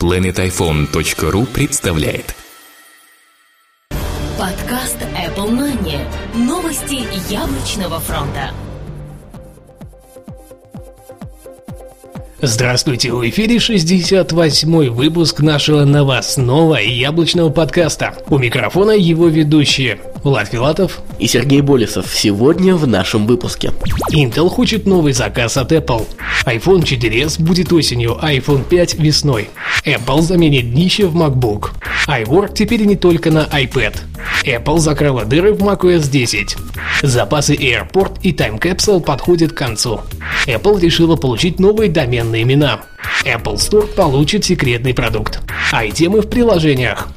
planetiphone.ru представляет Подкаст Apple Money. Новости яблочного фронта. Здравствуйте, в эфире 68-й выпуск нашего новостного яблочного подкаста. У микрофона его ведущие Влад Филатов и Сергей Болесов сегодня в нашем выпуске. Intel хочет новый заказ от Apple. iPhone 4s будет осенью, iPhone 5 весной. Apple заменит днище в MacBook. iWork теперь не только на iPad. Apple закрыла дыры в macOS 10. Запасы AirPort и Time Capsule подходят к концу. Apple решила получить новые доменные имена. Apple Store получит секретный продукт. А и темы в приложениях.